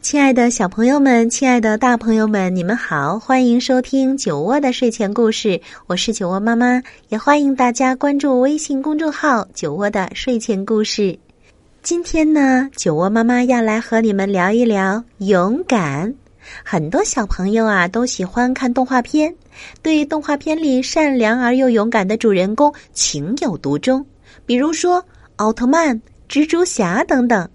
亲爱的小朋友们，亲爱的大朋友们，你们好，欢迎收听酒窝的睡前故事。我是酒窝妈妈，也欢迎大家关注微信公众号“酒窝的睡前故事”。今天呢，酒窝妈妈要来和你们聊一聊勇敢。很多小朋友啊都喜欢看动画片，对动画片里善良而又勇敢的主人公情有独钟，比如说奥特曼、蜘蛛侠等等。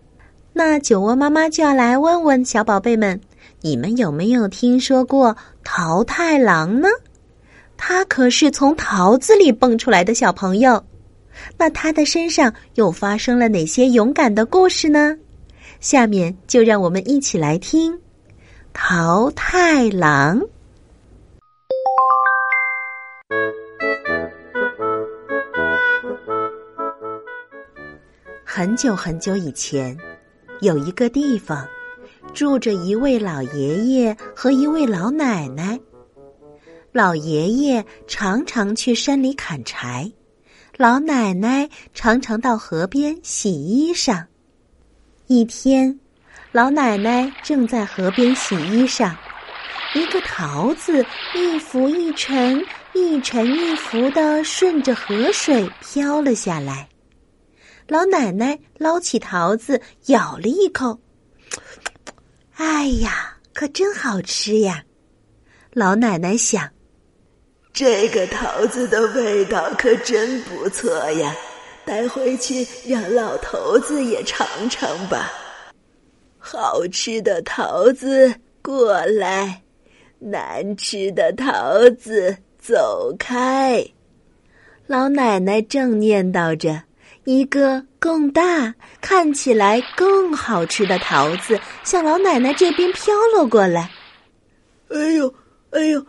那酒窝妈妈就要来问问小宝贝们：你们有没有听说过桃太郎呢？他可是从桃子里蹦出来的小朋友。那他的身上又发生了哪些勇敢的故事呢？下面就让我们一起来听《桃太郎》。很久很久以前。有一个地方，住着一位老爷爷和一位老奶奶。老爷爷常常去山里砍柴，老奶奶常常到河边洗衣裳。一天，老奶奶正在河边洗衣裳，一个桃子一浮一沉，一沉一浮的顺着河水飘了下来。老奶奶捞起桃子，咬了一口，哎呀，可真好吃呀！老奶奶想，这个桃子的味道可真不错呀，带回去让老头子也尝尝吧。好吃的桃子过来，难吃的桃子走开。老奶奶正念叨着。一个更大、看起来更好吃的桃子向老奶奶这边飘了过来。哎呦，哎呦，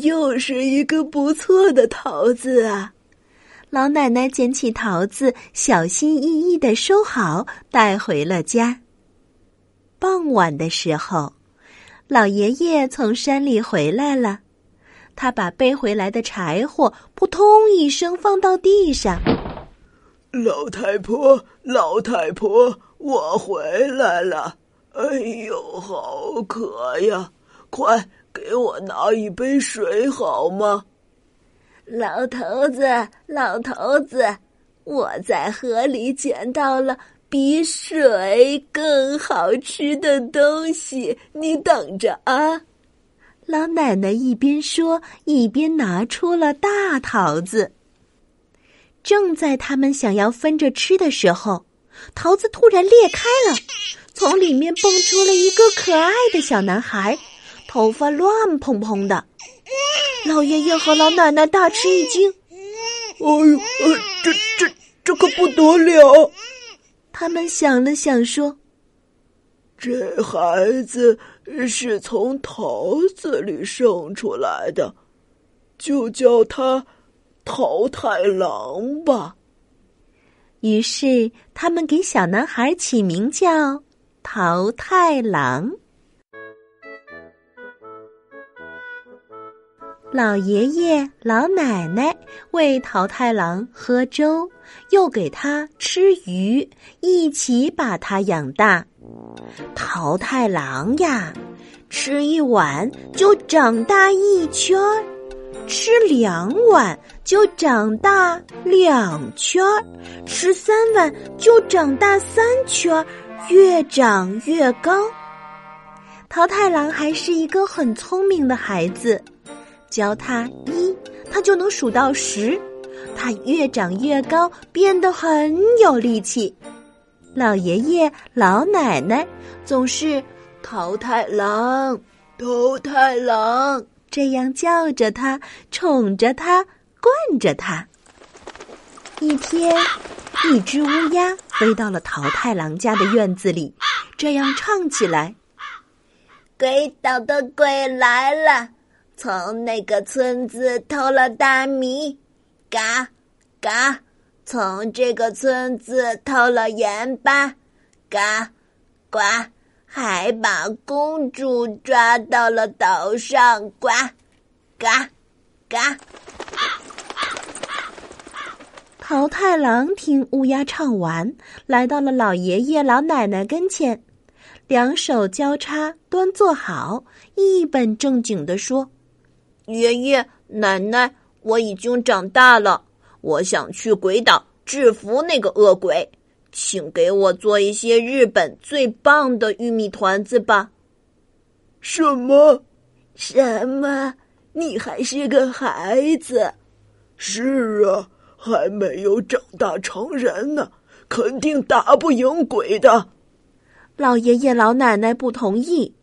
又是一个不错的桃子啊！老奶奶捡起桃子，小心翼翼的收好，带回了家。傍晚的时候，老爷爷从山里回来了，他把背回来的柴火扑通一声放到地上。老太婆，老太婆，我回来了！哎呦，好渴呀！快给我拿一杯水好吗？老头子，老头子，我在河里捡到了比水更好吃的东西，你等着啊！老奶奶一边说，一边拿出了大桃子。正在他们想要分着吃的时候，桃子突然裂开了，从里面蹦出了一个可爱的小男孩，头发乱蓬蓬的。老爷爷和老奶奶大吃一惊：“哎呦，这这这可不得了！”他们想了想说：“这孩子是从桃子里生出来的，就叫他。”桃太郎吧。于是他们给小男孩起名叫桃太郎。老爷爷、老奶奶喂桃太郎喝粥，又给他吃鱼，一起把他养大。桃太郎呀，吃一碗就长大一圈。吃两碗就长大两圈儿，吃三碗就长大三圈儿，越长越高。桃太郎还是一个很聪明的孩子，教他一，他就能数到十。他越长越高，变得很有力气。老爷爷、老奶奶总是桃太郎，桃太郎。这样叫着他，宠着他，惯着他。一天，一只乌鸦飞到了桃太郎家的院子里，这样唱起来：“鬼岛的鬼来了，从那个村子偷了大米，嘎嘎，从这个村子偷了盐巴，嘎呱，还把公主抓到了岛上，呱嘎嘎。”桃太郎听乌鸦唱完，来到了老爷爷老奶奶跟前，两手交叉端坐好，一本正经地说：“爷爷奶奶，我已经长大了，我想去鬼岛制服那个恶鬼，请给我做一些日本最棒的玉米团子吧。”什么？什么？你还是个孩子？是啊。还没有长大成人呢，肯定打不赢鬼的。老爷爷老奶奶不同意，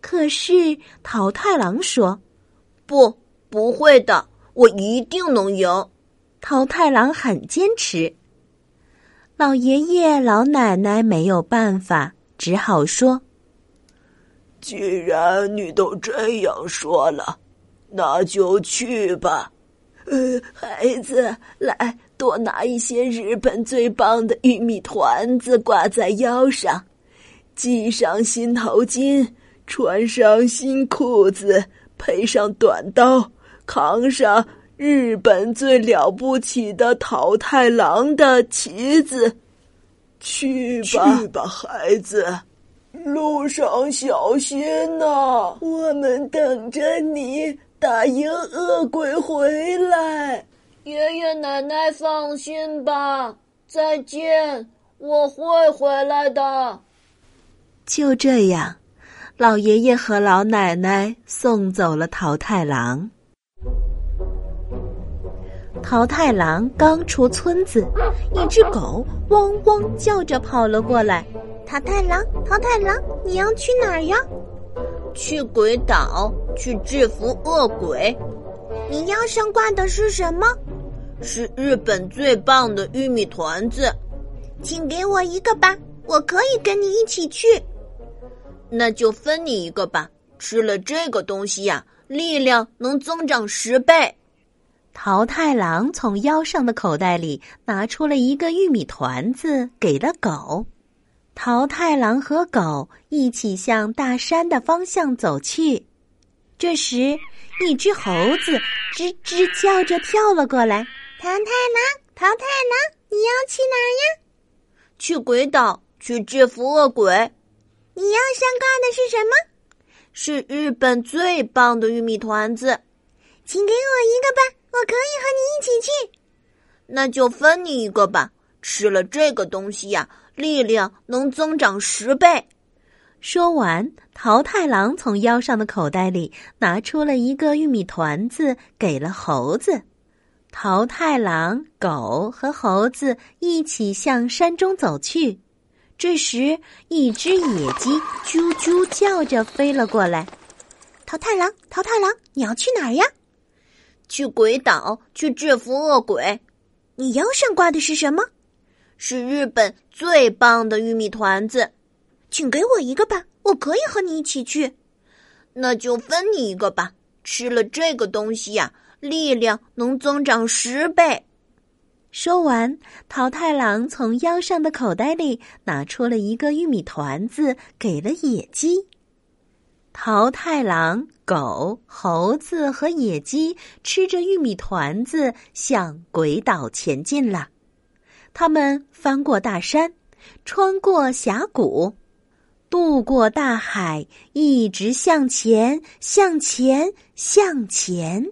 可是桃太郎说：“不，不会的，我一定能赢。”桃太郎很坚持。老爷爷老奶奶没有办法，只好说：“既然你都这样说了，那就去吧。”呃，孩子，来多拿一些日本最棒的玉米团子挂在腰上，系上新头巾，穿上新裤子，配上短刀，扛上日本最了不起的桃太郎的旗子，去吧，去吧，孩子，路上小心呐，我们等着你。打赢恶鬼回来，爷爷奶奶放心吧。再见，我会回来的。就这样，老爷爷和老奶奶送走了桃太郎。桃太郎刚出村子，一只狗汪汪叫着跑了过来。桃太郎，桃太郎，你要去哪儿呀？去鬼岛，去制服恶鬼。你腰上挂的是什么？是日本最棒的玉米团子。请给我一个吧，我可以跟你一起去。那就分你一个吧。吃了这个东西呀，力量能增长十倍。桃太郎从腰上的口袋里拿出了一个玉米团子，给了狗。桃太郎和狗一起向大山的方向走去。这时，一只猴子吱吱叫着跳了过来。桃太郎，桃太郎，你要去哪儿呀？去鬼岛，去制服恶鬼。你要上挂的是什么？是日本最棒的玉米团子。请给我一个吧，我可以和你一起去。那就分你一个吧。吃了这个东西呀。力量能增长十倍。说完，桃太郎从腰上的口袋里拿出了一个玉米团子，给了猴子。桃太郎、狗和猴子一起向山中走去。这时，一只野鸡啾啾叫着飞了过来。桃太郎，桃太郎，你要去哪儿呀？去鬼岛，去制服恶鬼。你腰上挂的是什么？是日本最棒的玉米团子，请给我一个吧，我可以和你一起去。那就分你一个吧。吃了这个东西呀，力量能增长十倍。说完，桃太郎从腰上的口袋里拿出了一个玉米团子，给了野鸡。桃太郎、狗、猴子和野鸡吃着玉米团子，向鬼岛前进了。他们翻过大山，穿过峡谷，渡过大海，一直向前，向前，向前，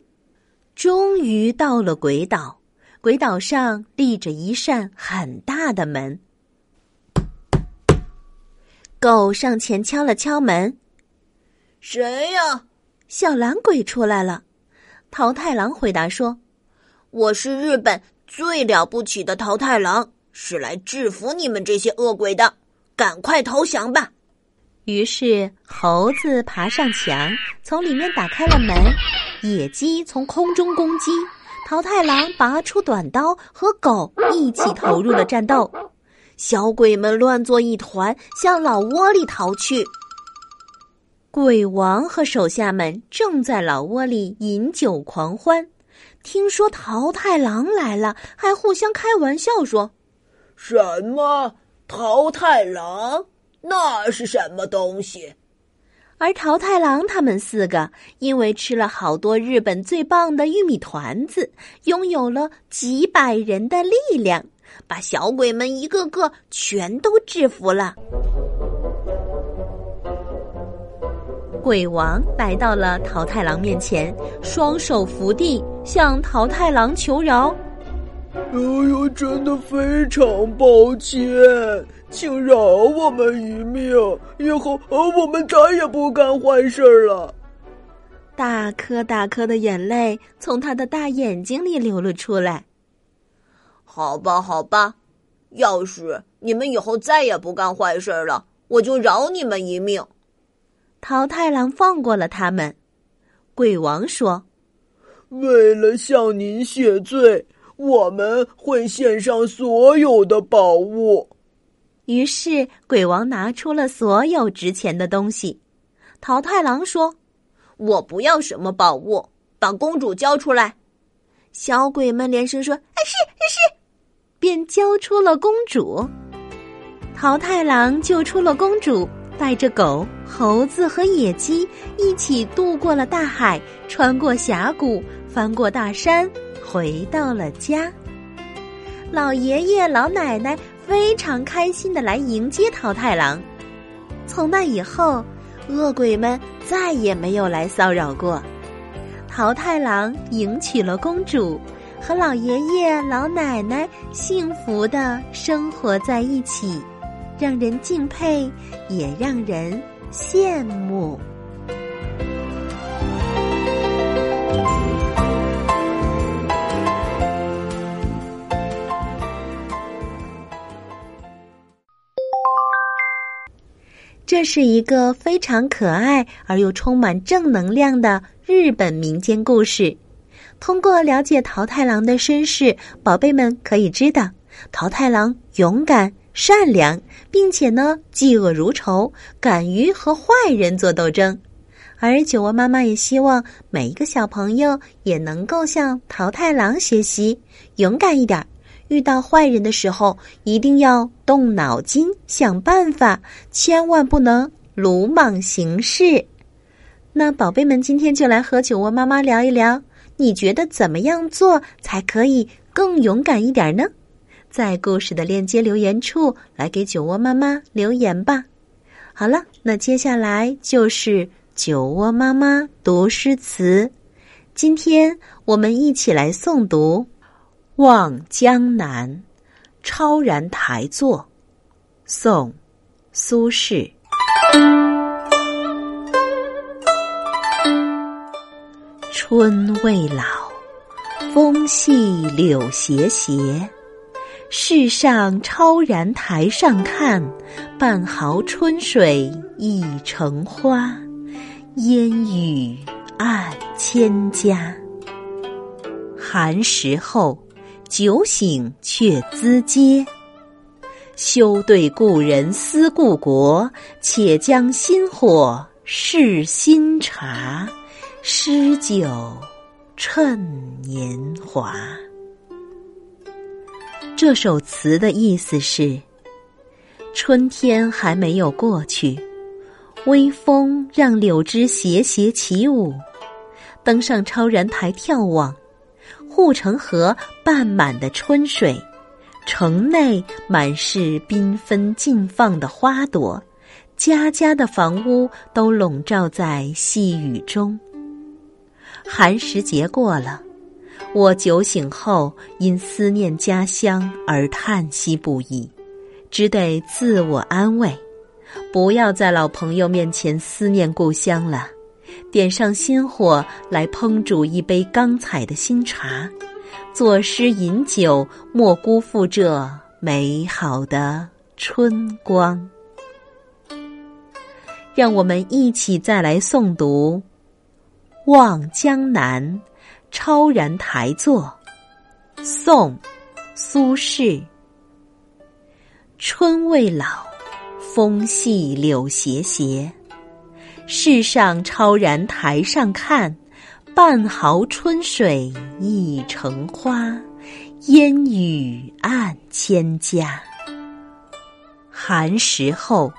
终于到了鬼岛。鬼岛上立着一扇很大的门。狗上前敲了敲门：“谁呀？”小蓝鬼出来了。桃太郎回答说：“我是日本。”最了不起的桃太郎是来制服你们这些恶鬼的，赶快投降吧！于是猴子爬上墙，从里面打开了门；野鸡从空中攻击，桃太郎拔出短刀，和狗一起投入了战斗。小鬼们乱作一团，向老窝里逃去。鬼王和手下们正在老窝里饮酒狂欢，听说桃太郎来了，还互相开玩笑说：“什么桃太郎？那是什么东西？”而桃太郎他们四个因为吃了好多日本最棒的玉米团子，拥有了几百人的力量，把小鬼们一个个全都制服了。鬼王来到了桃太郎面前，双手扶地，向桃太郎求饶：“哎呦，真的非常抱歉。”请饶我们一命，以后我们再也不干坏事了。大颗大颗的眼泪从他的大眼睛里流了出来。好吧，好吧，要是你们以后再也不干坏事了，我就饶你们一命。桃太郎放过了他们。鬼王说：“为了向您谢罪，我们会献上所有的宝物。”于是，鬼王拿出了所有值钱的东西。桃太郎说：“我不要什么宝物，把公主交出来。”小鬼们连声说：“是是。”便交出了公主。桃太郎救出了公主，带着狗、猴子和野鸡一起渡过了大海，穿过峡谷，翻过大山，回到了家。老爷爷、老奶奶。非常开心的来迎接桃太郎。从那以后，恶鬼们再也没有来骚扰过。桃太郎迎娶了公主，和老爷爷老奶奶幸福的生活在一起，让人敬佩，也让人羡慕。这是一个非常可爱而又充满正能量的日本民间故事。通过了解桃太郎的身世，宝贝们可以知道，桃太郎勇敢、善良，并且呢嫉恶如仇，敢于和坏人做斗争。而酒窝妈妈也希望每一个小朋友也能够向桃太郎学习，勇敢一点。遇到坏人的时候，一定要动脑筋想办法，千万不能鲁莽行事。那宝贝们，今天就来和酒窝妈妈聊一聊，你觉得怎么样做才可以更勇敢一点呢？在故事的链接留言处来给酒窝妈妈留言吧。好了，那接下来就是酒窝妈妈读诗词，今天我们一起来诵读。望江南，超然台作，宋，苏轼。春未老，风细柳斜斜。世上超然台上看，半壕春水一城花，烟雨暗千家。寒食后。酒醒却咨嗟，休对故人思故国，且将新火试新茶，诗酒趁年华。这首词的意思是：春天还没有过去，微风让柳枝斜斜起舞，登上超然台眺望。护城河半满的春水，城内满是缤纷竞放的花朵，家家的房屋都笼罩在细雨中。寒食节过了，我酒醒后因思念家乡而叹息不已，只得自我安慰：不要在老朋友面前思念故乡了。点上新火来烹煮一杯刚采的新茶，作诗饮酒，莫辜负这美好的春光。让我们一起再来诵读《望江南·超然台作》，宋·苏轼。春未老，风细柳斜斜。世上超然台上看，半壕春水一城花，烟雨暗千家。寒食后，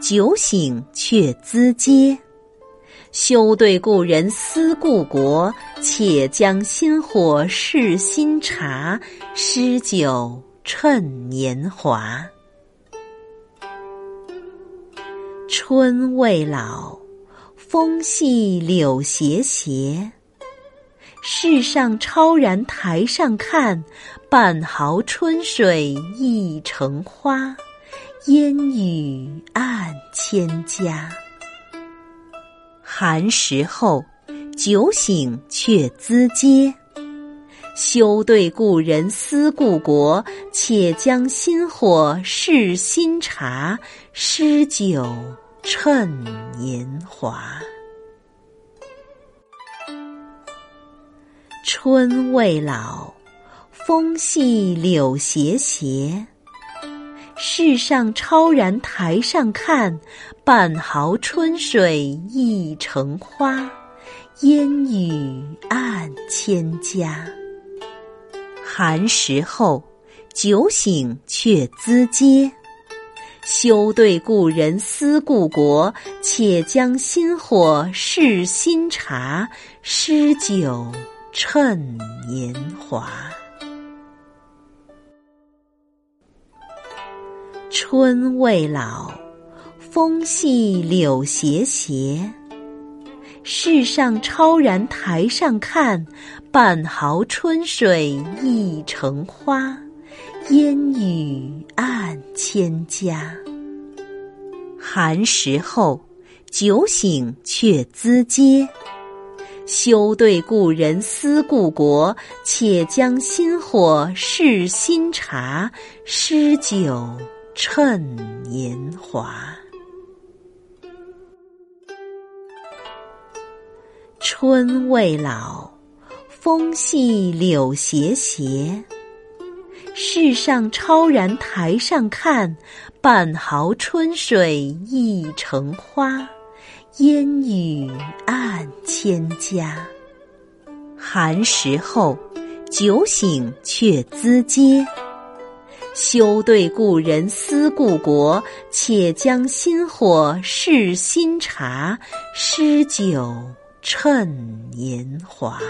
酒醒却咨嗟。休对故人思故国，且将新火试新茶，诗酒趁年华。春未老，风细柳斜斜。世上超然台上看，半壕春水一城花，烟雨暗千家。寒食后，酒醒却咨嗟。休对故人思故国，且将新火试新茶，诗酒。趁年华，春未老，风细柳斜斜。世上超然台上看，半壕春水一城花，烟雨暗千家。寒食后，酒醒却咨嗟。休对故人思故国，且将新火试新茶，诗酒趁年华。春未老，风细柳斜斜。世上超然台上看，半壕春水一城花。烟雨暗千家。寒食后，酒醒却咨嗟。休对故人思故国，且将新火试新茶，诗酒趁年华。春未老，风细柳斜斜。世上超然台上看，半壕春水一城花，烟雨暗千家。寒食后，酒醒却咨嗟。休对故人思故国，且将新火试新茶，诗酒趁年华。